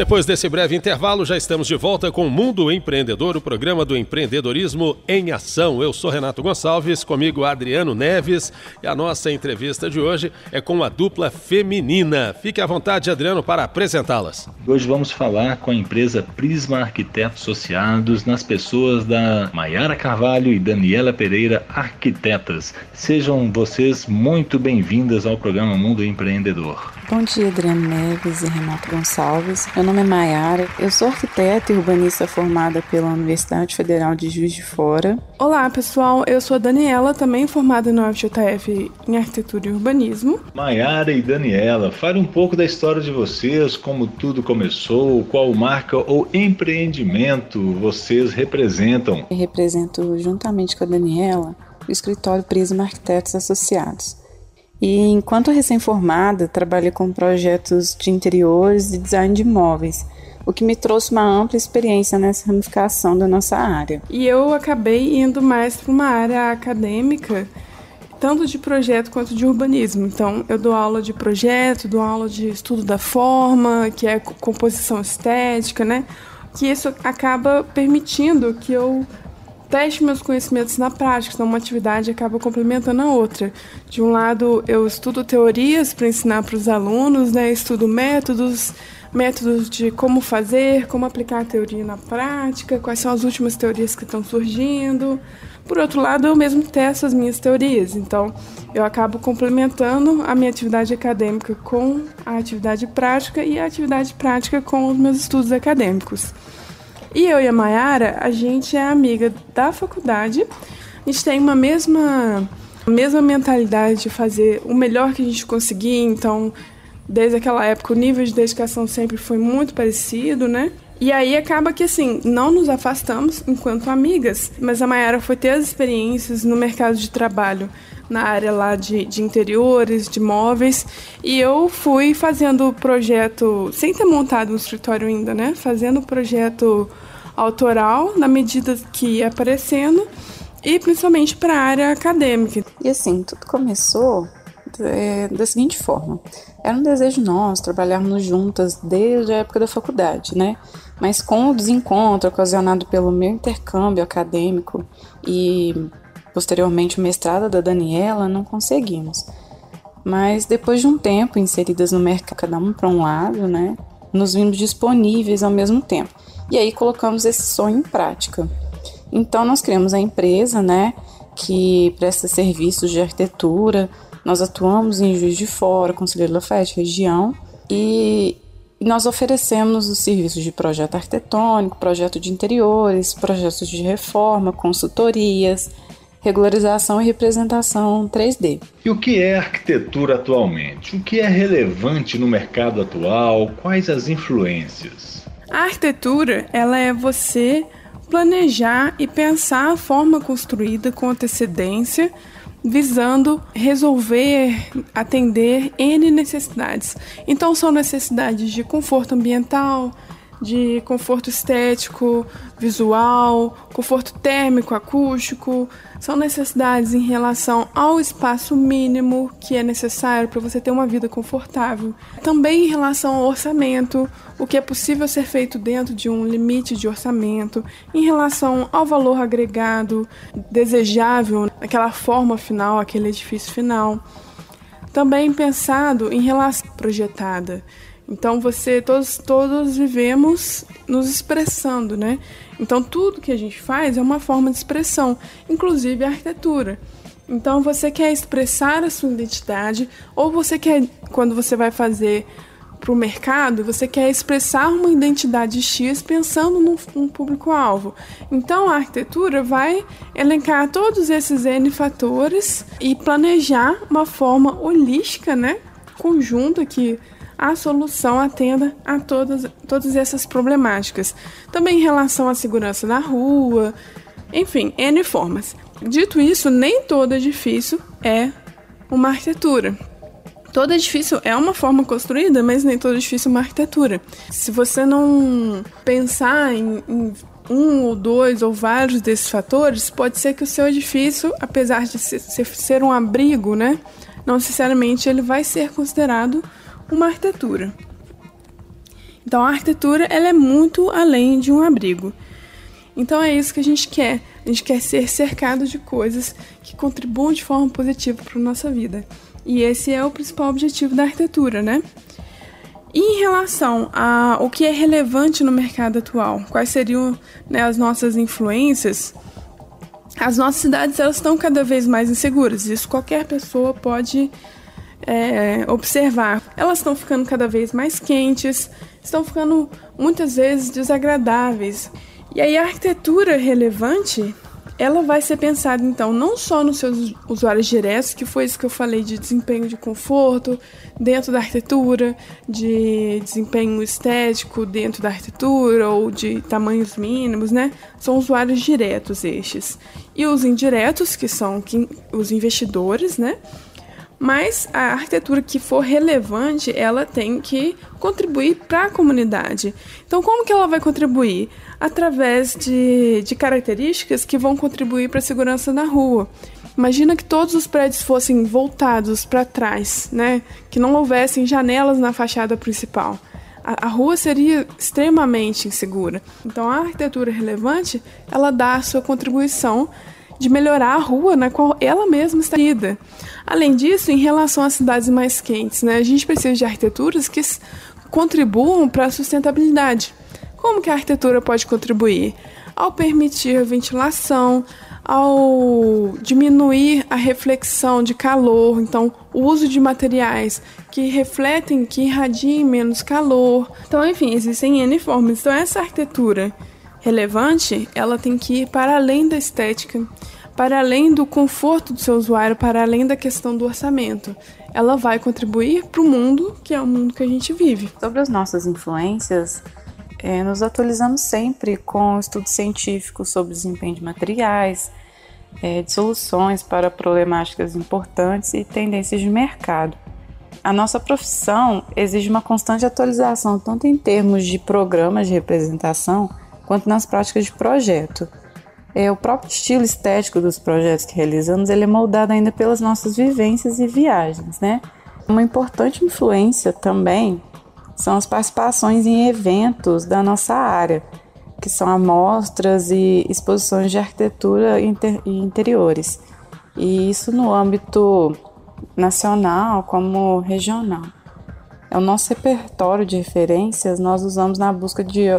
Depois desse breve intervalo, já estamos de volta com o Mundo Empreendedor, o programa do empreendedorismo em ação. Eu sou Renato Gonçalves, comigo Adriano Neves, e a nossa entrevista de hoje é com a dupla feminina. Fique à vontade, Adriano, para apresentá-las. Hoje vamos falar com a empresa Prisma Arquitetos Associados, nas pessoas da Maiara Carvalho e Daniela Pereira, arquitetas. Sejam vocês muito bem-vindas ao programa Mundo Empreendedor. Bom dia, Adriano Neves e Renato Gonçalves. Meu nome é Maiara, eu sou arquiteta e urbanista formada pela Universidade Federal de Juiz de Fora. Olá, pessoal, eu sou a Daniela, também formada no FJF em Arquitetura e Urbanismo. Maiara e Daniela, fale um pouco da história de vocês, como tudo começou, qual marca ou empreendimento vocês representam. Eu represento, juntamente com a Daniela, o escritório Prisma Arquitetos Associados. E enquanto recém-formada, trabalhei com projetos de interiores e design de imóveis, o que me trouxe uma ampla experiência nessa ramificação da nossa área. E eu acabei indo mais para uma área acadêmica, tanto de projeto quanto de urbanismo. Então, eu dou aula de projeto, dou aula de estudo da forma, que é composição estética, né? Que isso acaba permitindo que eu teste meus conhecimentos na prática, então uma atividade acaba complementando a outra. De um lado, eu estudo teorias para ensinar para os alunos, né? estudo métodos, métodos de como fazer, como aplicar a teoria na prática, quais são as últimas teorias que estão surgindo. Por outro lado, eu mesmo testo as minhas teorias, então eu acabo complementando a minha atividade acadêmica com a atividade prática e a atividade prática com os meus estudos acadêmicos. E eu e a Mayara, a gente é amiga da faculdade. A gente tem uma mesma, mesma mentalidade de fazer o melhor que a gente conseguir. Então, desde aquela época, o nível de dedicação sempre foi muito parecido, né? E aí acaba que assim, não nos afastamos enquanto amigas, mas a Mayara foi ter as experiências no mercado de trabalho na área lá de, de interiores, de móveis, e eu fui fazendo projeto, sem ter montado um escritório ainda, né? Fazendo projeto autoral na medida que ia aparecendo e principalmente para a área acadêmica. E assim, tudo começou é, da seguinte forma: era um desejo nosso trabalharmos juntas desde a época da faculdade, né? Mas com o desencontro ocasionado pelo meu intercâmbio acadêmico e posteriormente o mestrado da Daniela, não conseguimos. Mas depois de um tempo inseridas no mercado, cada um para um lado, né? Nos vimos disponíveis ao mesmo tempo. E aí colocamos esse sonho em prática. Então nós criamos a empresa, né? Que presta serviços de arquitetura. Nós atuamos em Juiz de Fora, Conselheiro Lafayette, região. E nós oferecemos os serviços de projeto arquitetônico, projeto de interiores, projetos de reforma, consultorias, regularização e representação 3D. E o que é arquitetura atualmente? O que é relevante no mercado atual? Quais as influências? A arquitetura, ela é você planejar e pensar a forma construída com antecedência, visando resolver, atender N necessidades. Então são necessidades de conforto ambiental, de conforto estético, visual, conforto térmico, acústico, são necessidades em relação ao espaço mínimo que é necessário para você ter uma vida confortável. Também em relação ao orçamento, o que é possível ser feito dentro de um limite de orçamento, em relação ao valor agregado desejável, aquela forma final, aquele edifício final. Também pensado em relação projetada. Então você todos todos vivemos nos expressando, né? Então tudo que a gente faz é uma forma de expressão, inclusive a arquitetura. Então você quer expressar a sua identidade ou você quer quando você vai fazer para o mercado, você quer expressar uma identidade X pensando num, num público-alvo. Então a arquitetura vai elencar todos esses N fatores e planejar uma forma holística, né? Conjunta que a solução atenda a todas, todas essas problemáticas. Também em relação à segurança na rua, enfim, N formas. Dito isso, nem todo edifício é uma arquitetura. Todo edifício é uma forma construída, mas nem todo edifício é uma arquitetura. Se você não pensar em, em um ou dois ou vários desses fatores, pode ser que o seu edifício, apesar de ser um abrigo, né, não necessariamente ele vai ser considerado uma arquitetura. Então, a arquitetura ela é muito além de um abrigo. Então, é isso que a gente quer. A gente quer ser cercado de coisas que contribuam de forma positiva para a nossa vida. E esse é o principal objetivo da arquitetura, né? E em relação ao que é relevante no mercado atual, quais seriam né, as nossas influências? As nossas cidades elas estão cada vez mais inseguras. Isso qualquer pessoa pode é, observar. Elas estão ficando cada vez mais quentes, estão ficando muitas vezes desagradáveis. E aí a arquitetura relevante ela vai ser pensada então não só nos seus usuários diretos, que foi isso que eu falei de desempenho de conforto dentro da arquitetura, de desempenho estético dentro da arquitetura ou de tamanhos mínimos, né? São usuários diretos estes. E os indiretos, que são os investidores, né? Mas a arquitetura que for relevante, ela tem que contribuir para a comunidade. Então, como que ela vai contribuir? Através de, de características que vão contribuir para a segurança na rua. Imagina que todos os prédios fossem voltados para trás, né? Que não houvessem janelas na fachada principal. A, a, rua seria extremamente insegura. Então, a arquitetura relevante, ela dá a sua contribuição de melhorar a rua na qual ela mesma está ida. Além disso, em relação às cidades mais quentes, né, a gente precisa de arquiteturas que contribuam para a sustentabilidade. Como que a arquitetura pode contribuir? Ao permitir ventilação, ao diminuir a reflexão de calor, então o uso de materiais que refletem, que irradiem menos calor. Então, enfim, existem N formas. Então, essa arquitetura relevante, ela tem que ir para além da estética, para além do conforto do seu usuário, para além da questão do orçamento. Ela vai contribuir para o mundo que é o mundo que a gente vive. Sobre as nossas influências, é, nos atualizamos sempre com estudos científicos sobre desempenho de materiais, é, de soluções para problemáticas importantes e tendências de mercado. A nossa profissão exige uma constante atualização, tanto em termos de programas de representação, quanto nas práticas de projeto. É, o próprio estilo estético dos projetos que realizamos ele é moldado ainda pelas nossas vivências e viagens, né? Uma importante influência também são as participações em eventos da nossa área, que são amostras e exposições de arquitetura e interiores, e isso no âmbito nacional como regional. É o nosso repertório de referências nós usamos na busca de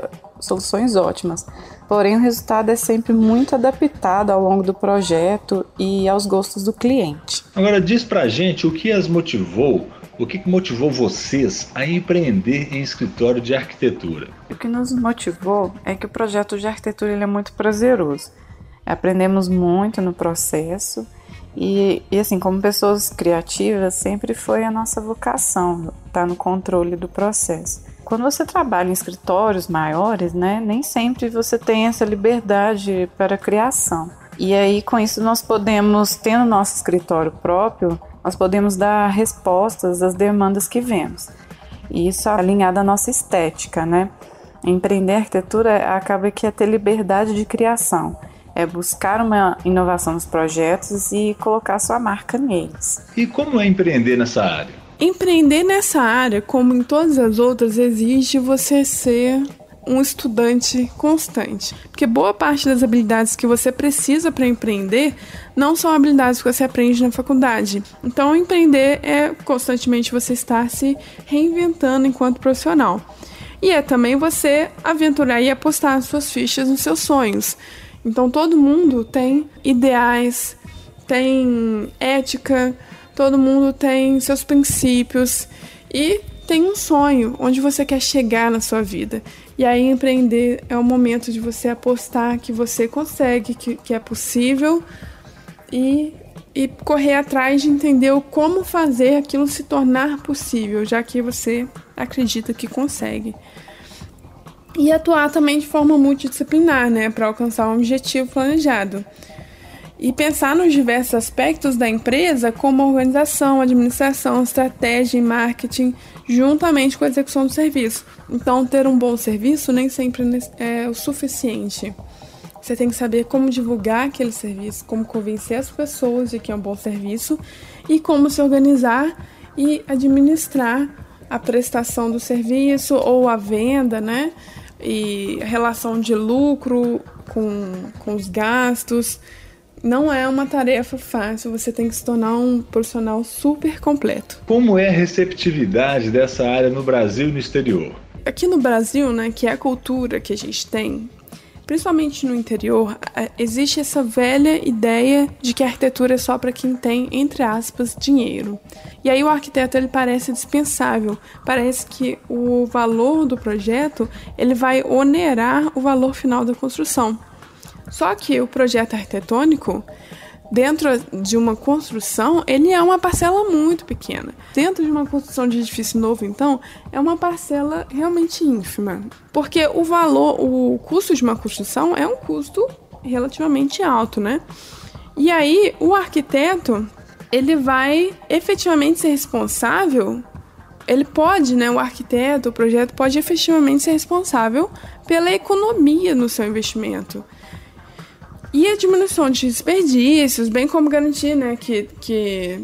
soluções ótimas. Porém, o resultado é sempre muito adaptado ao longo do projeto e aos gostos do cliente. Agora diz pra gente o que as motivou, o que motivou vocês a empreender em escritório de arquitetura? O que nos motivou é que o projeto de arquitetura ele é muito prazeroso. Aprendemos muito no processo e, e, assim, como pessoas criativas, sempre foi a nossa vocação estar tá no controle do processo. Quando você trabalha em escritórios maiores, né, nem sempre você tem essa liberdade para criação. E aí, com isso, nós podemos, tendo nosso escritório próprio, nós podemos dar respostas às demandas que vemos. E isso é alinhado à nossa estética, né? Empreender arquitetura acaba que é ter liberdade de criação é buscar uma inovação nos projetos e colocar sua marca neles. E como é empreender nessa área? Empreender nessa área, como em todas as outras, exige você ser um estudante constante. Porque boa parte das habilidades que você precisa para empreender não são habilidades que você aprende na faculdade. Então, empreender é constantemente você estar se reinventando enquanto profissional. E é também você aventurar e apostar suas fichas nos seus sonhos. Então todo mundo tem ideais, tem ética, todo mundo tem seus princípios e tem um sonho onde você quer chegar na sua vida. E aí empreender é o momento de você apostar que você consegue, que, que é possível e, e correr atrás de entender como fazer aquilo se tornar possível, já que você acredita que consegue e atuar também de forma multidisciplinar, né, para alcançar um objetivo planejado. E pensar nos diversos aspectos da empresa, como organização, administração, estratégia e marketing, juntamente com a execução do serviço. Então, ter um bom serviço nem sempre é o suficiente. Você tem que saber como divulgar aquele serviço, como convencer as pessoas de que é um bom serviço e como se organizar e administrar a prestação do serviço ou a venda, né? E relação de lucro com, com os gastos. Não é uma tarefa fácil, você tem que se tornar um profissional super completo. Como é a receptividade dessa área no Brasil e no exterior? Aqui no Brasil, né, que é a cultura que a gente tem, principalmente no interior, existe essa velha ideia de que a arquitetura é só para quem tem, entre aspas, dinheiro. E aí o arquiteto ele parece dispensável, parece que o valor do projeto ele vai onerar o valor final da construção. Só que o projeto arquitetônico dentro de uma construção, ele é uma parcela muito pequena. Dentro de uma construção de edifício novo, então, é uma parcela realmente ínfima. Porque o valor, o custo de uma construção é um custo relativamente alto, né? E aí, o arquiteto, ele vai efetivamente ser responsável ele pode, né, o arquiteto, o projeto pode efetivamente ser responsável pela economia no seu investimento. E a diminuição de desperdícios, bem como garantir né, que, que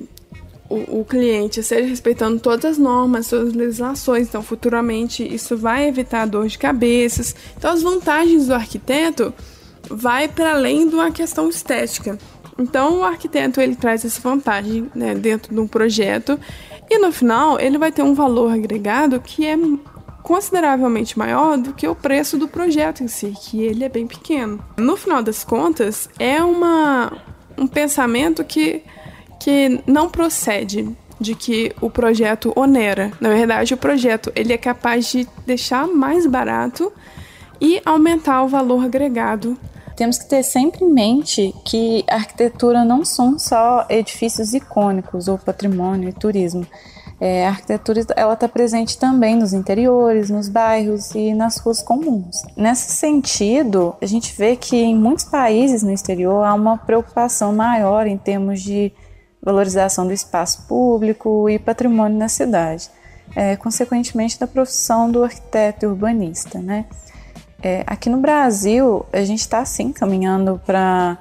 o, o, cliente esteja respeitando todas as normas, todas as legislações, então futuramente isso vai evitar dor de cabeças. Então as vantagens do arquiteto vai para além de uma questão estética. Então o arquiteto ele traz essa vantagem né, dentro de um projeto e no final ele vai ter um valor agregado que é consideravelmente maior do que o preço do projeto em si, que ele é bem pequeno. No final das contas, é uma, um pensamento que, que não procede de que o projeto onera. Na verdade, o projeto ele é capaz de deixar mais barato e aumentar o valor agregado. Temos que ter sempre em mente que a arquitetura não são só edifícios icônicos ou patrimônio e turismo é, a arquitetura ela está presente também nos interiores, nos bairros e nas ruas comuns. Nesse sentido, a gente vê que em muitos países no exterior há uma preocupação maior em termos de valorização do espaço público e patrimônio na cidade, é, consequentemente da profissão do arquiteto urbanista. Né? É, aqui no Brasil, a gente está sim caminhando para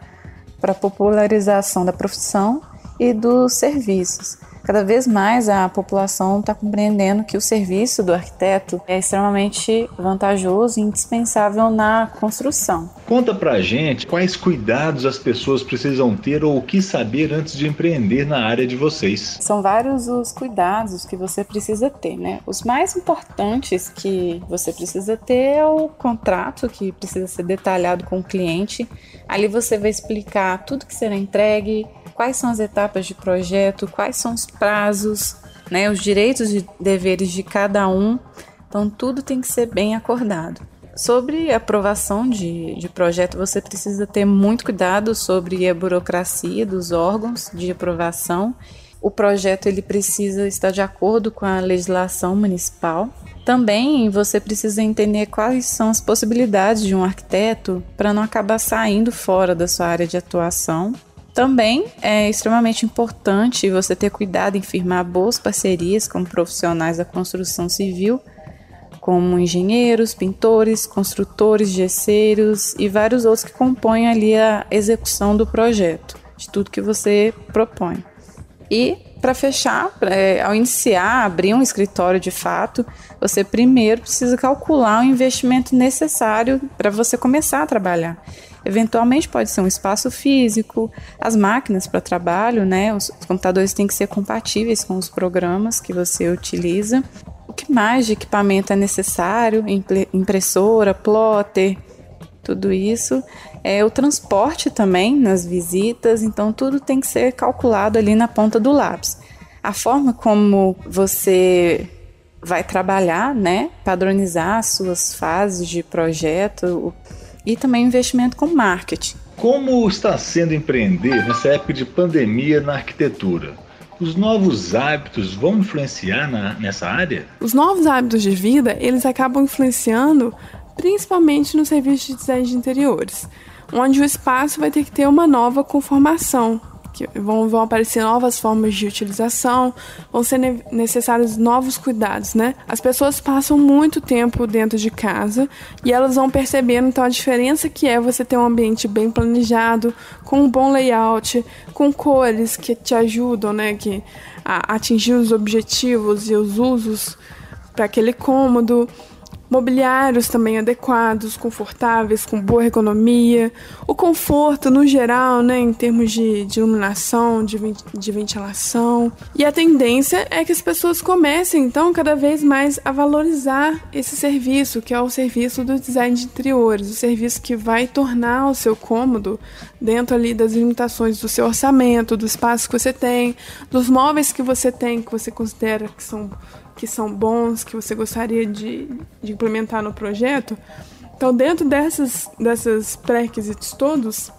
a popularização da profissão e dos serviços. Cada vez mais a população está compreendendo que o serviço do arquiteto é extremamente vantajoso e indispensável na construção. Conta pra gente quais cuidados as pessoas precisam ter ou o que saber antes de empreender na área de vocês. São vários os cuidados que você precisa ter, né? Os mais importantes que você precisa ter é o contrato que precisa ser detalhado com o cliente. Ali você vai explicar tudo que será entregue, quais são as etapas de projeto, quais são os prazos, né, os direitos e deveres de cada um. Então, tudo tem que ser bem acordado. Sobre aprovação de, de projeto, você precisa ter muito cuidado sobre a burocracia dos órgãos de aprovação. O projeto ele precisa estar de acordo com a legislação municipal. Também você precisa entender quais são as possibilidades de um arquiteto para não acabar saindo fora da sua área de atuação. Também é extremamente importante você ter cuidado em firmar boas parcerias com profissionais da construção civil, como engenheiros, pintores, construtores, gesseiros e vários outros que compõem ali a execução do projeto, de tudo que você propõe. E para fechar, é, ao iniciar, abrir um escritório de fato, você primeiro precisa calcular o investimento necessário para você começar a trabalhar. Eventualmente pode ser um espaço físico, as máquinas para trabalho, né? Os computadores têm que ser compatíveis com os programas que você utiliza. O que mais de equipamento é necessário? Impressora, plotter, tudo isso. É o transporte também nas visitas, então tudo tem que ser calculado ali na ponta do lápis. A forma como você vai trabalhar, né? Padronizar as suas fases de projeto, e também investimento com marketing. Como está sendo empreender nessa época de pandemia na arquitetura? Os novos hábitos vão influenciar na, nessa área? Os novos hábitos de vida, eles acabam influenciando principalmente no serviço de design de interiores, onde o espaço vai ter que ter uma nova conformação, que vão, vão aparecer novas formas de utilização, vão ser ne necessários novos cuidados, né? As pessoas passam muito tempo dentro de casa e elas vão percebendo então a diferença que é você ter um ambiente bem planejado, com um bom layout, com cores que te ajudam, né, que a atingir os objetivos e os usos para aquele cômodo mobiliários também adequados, confortáveis, com boa ergonomia, o conforto no geral, né, em termos de, de iluminação, de, de ventilação. E a tendência é que as pessoas comecem, então, cada vez mais a valorizar esse serviço, que é o serviço do design de interiores, o serviço que vai tornar o seu cômodo dentro ali das limitações do seu orçamento, do espaço que você tem, dos móveis que você tem, que você considera que são que são bons, que você gostaria de, de implementar no projeto. Então, dentro dessas, dessas pré-requisitos todos,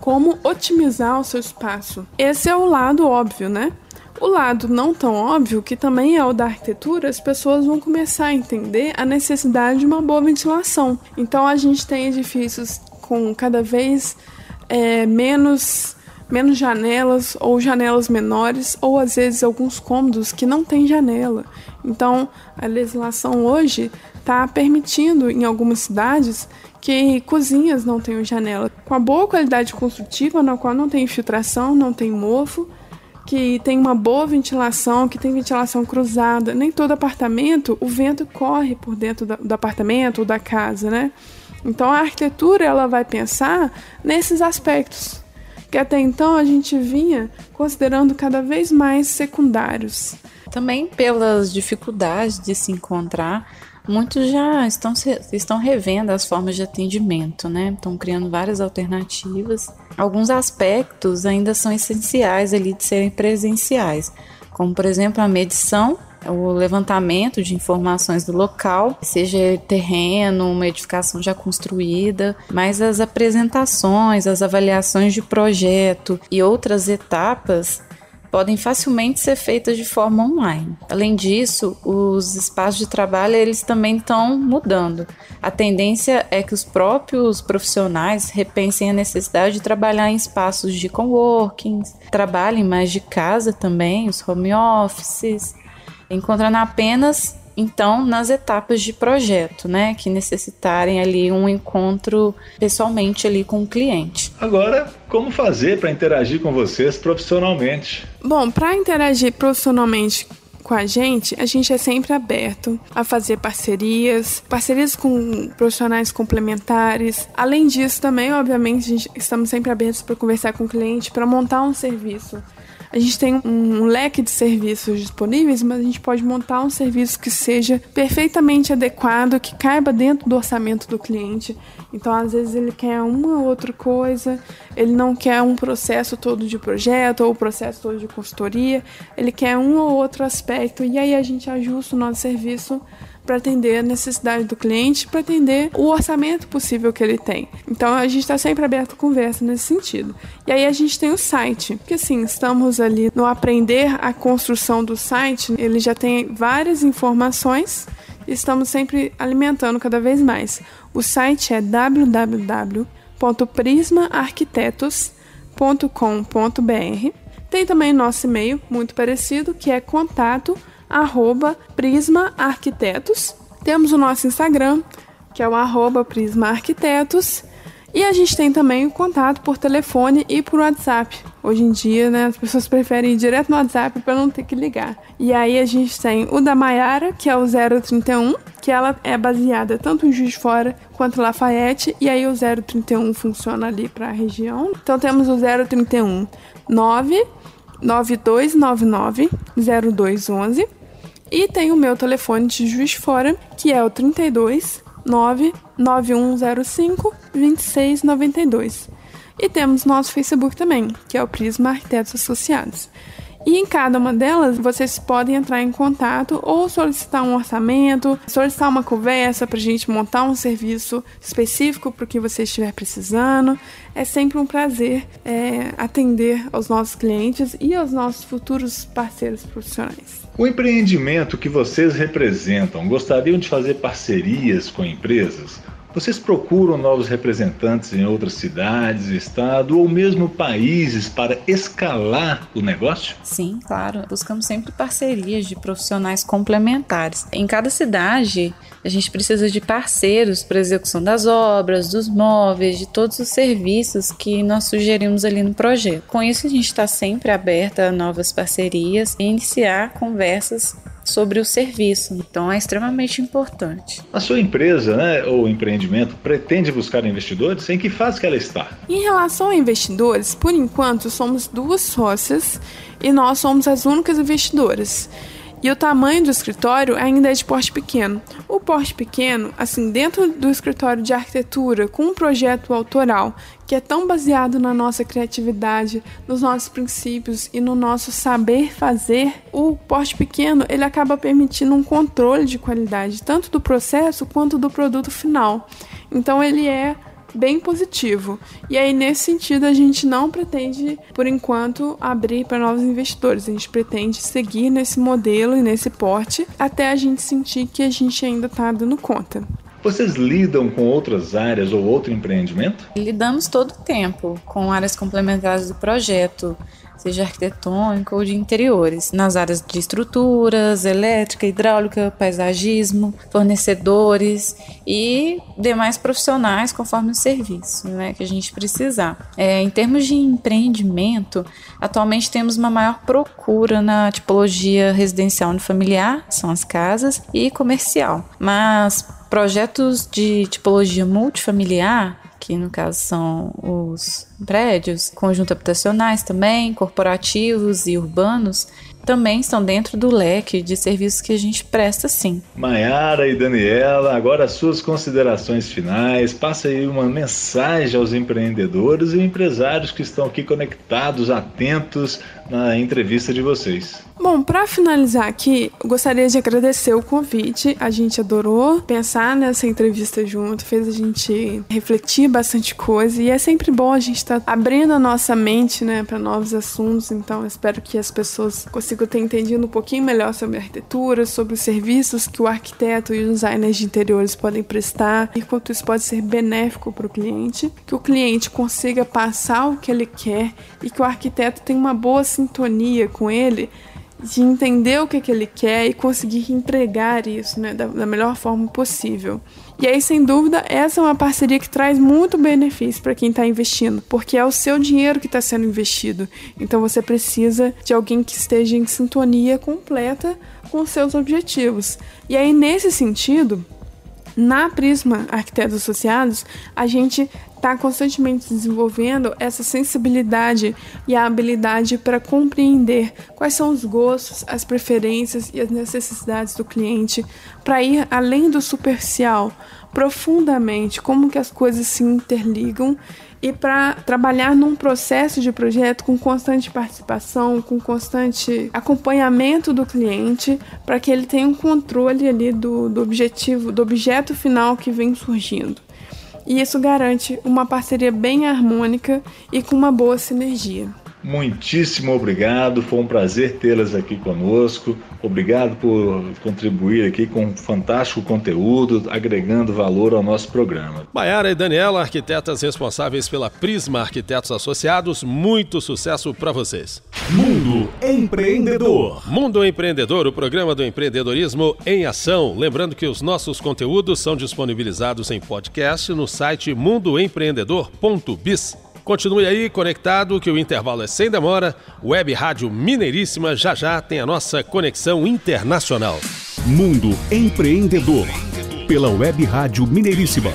como otimizar o seu espaço? Esse é o lado óbvio, né? O lado não tão óbvio, que também é o da arquitetura, as pessoas vão começar a entender a necessidade de uma boa ventilação. Então a gente tem edifícios com cada vez é, menos menos janelas ou janelas menores ou às vezes alguns cômodos que não tem janela. Então, a legislação hoje está permitindo em algumas cidades que cozinhas não tenham janela. Com a boa qualidade construtiva, na qual não tem infiltração, não tem mofo, que tem uma boa ventilação, que tem ventilação cruzada. Nem todo apartamento o vento corre por dentro do apartamento ou da casa, né? Então a arquitetura ela vai pensar nesses aspectos que até então a gente vinha considerando cada vez mais secundários. Também pelas dificuldades de se encontrar, muitos já estão, estão revendo as formas de atendimento, né? Estão criando várias alternativas. Alguns aspectos ainda são essenciais ali de serem presenciais, como por exemplo a medição o levantamento de informações do local, seja terreno, uma edificação já construída, mas as apresentações, as avaliações de projeto e outras etapas podem facilmente ser feitas de forma online. Além disso, os espaços de trabalho eles também estão mudando. A tendência é que os próprios profissionais repensem a necessidade de trabalhar em espaços de coworking, trabalhem mais de casa também, os home offices, encontrando apenas então nas etapas de projeto, né, que necessitarem ali um encontro pessoalmente ali com o cliente. Agora, como fazer para interagir com vocês profissionalmente? Bom, para interagir profissionalmente com a gente, a gente é sempre aberto a fazer parcerias, parcerias com profissionais complementares. Além disso, também, obviamente, a gente, estamos sempre abertos para conversar com o cliente, para montar um serviço a gente tem um leque de serviços disponíveis, mas a gente pode montar um serviço que seja perfeitamente adequado, que caiba dentro do orçamento do cliente. Então, às vezes, ele quer uma ou outra coisa, ele não quer um processo todo de projeto ou o processo todo de consultoria, ele quer um ou outro aspecto, e aí a gente ajusta o nosso serviço para atender a necessidade do cliente, para atender o orçamento possível que ele tem. Então a gente está sempre aberto a conversa nesse sentido. E aí a gente tem o site, que assim, estamos ali no aprender a construção do site, ele já tem várias informações e estamos sempre alimentando cada vez mais. O site é www.prismaarquitetos.com.br. Tem também nosso e-mail, muito parecido, que é contato arroba Prisma Arquitetos. Temos o nosso Instagram, que é o arroba Prisma Arquitetos. E a gente tem também o contato por telefone e por WhatsApp. Hoje em dia, né, as pessoas preferem ir direto no WhatsApp para não ter que ligar. E aí a gente tem o da Maiara, que é o 031, que ela é baseada tanto em Juiz de Fora quanto Lafayette, e aí o 031 funciona ali para a região. Então temos o 031 9 9299 0211 e tem o meu telefone de Juiz Fora, que é o 32 99105 2692. E temos nosso Facebook também, que é o Prisma Arquitetos Associados. E em cada uma delas, vocês podem entrar em contato ou solicitar um orçamento, solicitar uma conversa para a gente montar um serviço específico para o que você estiver precisando. É sempre um prazer é, atender aos nossos clientes e aos nossos futuros parceiros profissionais. O empreendimento que vocês representam, gostariam de fazer parcerias com empresas? Vocês procuram novos representantes em outras cidades, estado ou mesmo países para escalar o negócio? Sim, claro. Buscamos sempre parcerias de profissionais complementares. Em cada cidade, a gente precisa de parceiros para execução das obras, dos móveis, de todos os serviços que nós sugerimos ali no projeto. Com isso, a gente está sempre aberta a novas parcerias e iniciar conversas sobre o serviço. Então é extremamente importante. A sua empresa né, ou empreendimento pretende buscar investidores? Em que fase que ela está? Em relação a investidores, por enquanto somos duas sócias e nós somos as únicas investidoras. E o tamanho do escritório ainda é de porte pequeno. O porte pequeno, assim, dentro do escritório de arquitetura, com um projeto autoral que é tão baseado na nossa criatividade, nos nossos princípios e no nosso saber fazer, o porte pequeno ele acaba permitindo um controle de qualidade tanto do processo quanto do produto final. Então ele é bem positivo. E aí, nesse sentido, a gente não pretende, por enquanto, abrir para novos investidores. A gente pretende seguir nesse modelo e nesse porte até a gente sentir que a gente ainda está dando conta. Vocês lidam com outras áreas ou outro empreendimento? Lidamos todo o tempo com áreas complementares do projeto, seja arquitetônico ou de interiores, nas áreas de estruturas, elétrica, hidráulica, paisagismo, fornecedores e demais profissionais conforme o serviço né, que a gente precisar. É, em termos de empreendimento, atualmente temos uma maior procura na tipologia residencial unifamiliar, são as casas, e comercial, mas projetos de tipologia multifamiliar que no caso são os prédios, conjuntos habitacionais também, corporativos e urbanos, também estão dentro do leque de serviços que a gente presta sim. Maiara e Daniela, agora suas considerações finais. Passa aí uma mensagem aos empreendedores e empresários que estão aqui conectados, atentos na entrevista de vocês. Bom, para finalizar aqui, eu gostaria de agradecer o convite. A gente adorou pensar nessa entrevista junto, fez a gente refletir bastante coisa e é sempre bom a gente estar tá abrindo a nossa mente, né, para novos assuntos. Então, espero que as pessoas consigam ter entendido um pouquinho melhor sobre arquitetura, sobre os serviços que o arquiteto e os designers de interiores podem prestar e quanto isso pode ser benéfico para o cliente, que o cliente consiga passar o que ele quer e que o arquiteto tenha uma boa sintonia com ele de entender o que, que ele quer e conseguir entregar isso né, da, da melhor forma possível. E aí, sem dúvida, essa é uma parceria que traz muito benefício para quem está investindo, porque é o seu dinheiro que está sendo investido. Então você precisa de alguém que esteja em sintonia completa com seus objetivos. E aí, nesse sentido, na Prisma Arquitetos Associados, a gente está constantemente desenvolvendo essa sensibilidade e a habilidade para compreender quais são os gostos, as preferências e as necessidades do cliente, para ir além do superficial, profundamente, como que as coisas se interligam e para trabalhar num processo de projeto com constante participação, com constante acompanhamento do cliente, para que ele tenha um controle ali do, do objetivo, do objeto final que vem surgindo. E isso garante uma parceria bem harmônica e com uma boa sinergia. Muitíssimo obrigado, foi um prazer tê-las aqui conosco. Obrigado por contribuir aqui com um fantástico conteúdo, agregando valor ao nosso programa. Maiara e Daniela, arquitetas responsáveis pela Prisma Arquitetos Associados, muito sucesso para vocês. Mundo Empreendedor. Mundo Empreendedor, o programa do empreendedorismo em ação. Lembrando que os nossos conteúdos são disponibilizados em podcast no site mundoempreendedor.biz. Continue aí conectado que o intervalo é sem demora. Web Rádio Mineiríssima já já tem a nossa conexão internacional. Mundo Empreendedor. Pela Web Rádio Mineiríssima.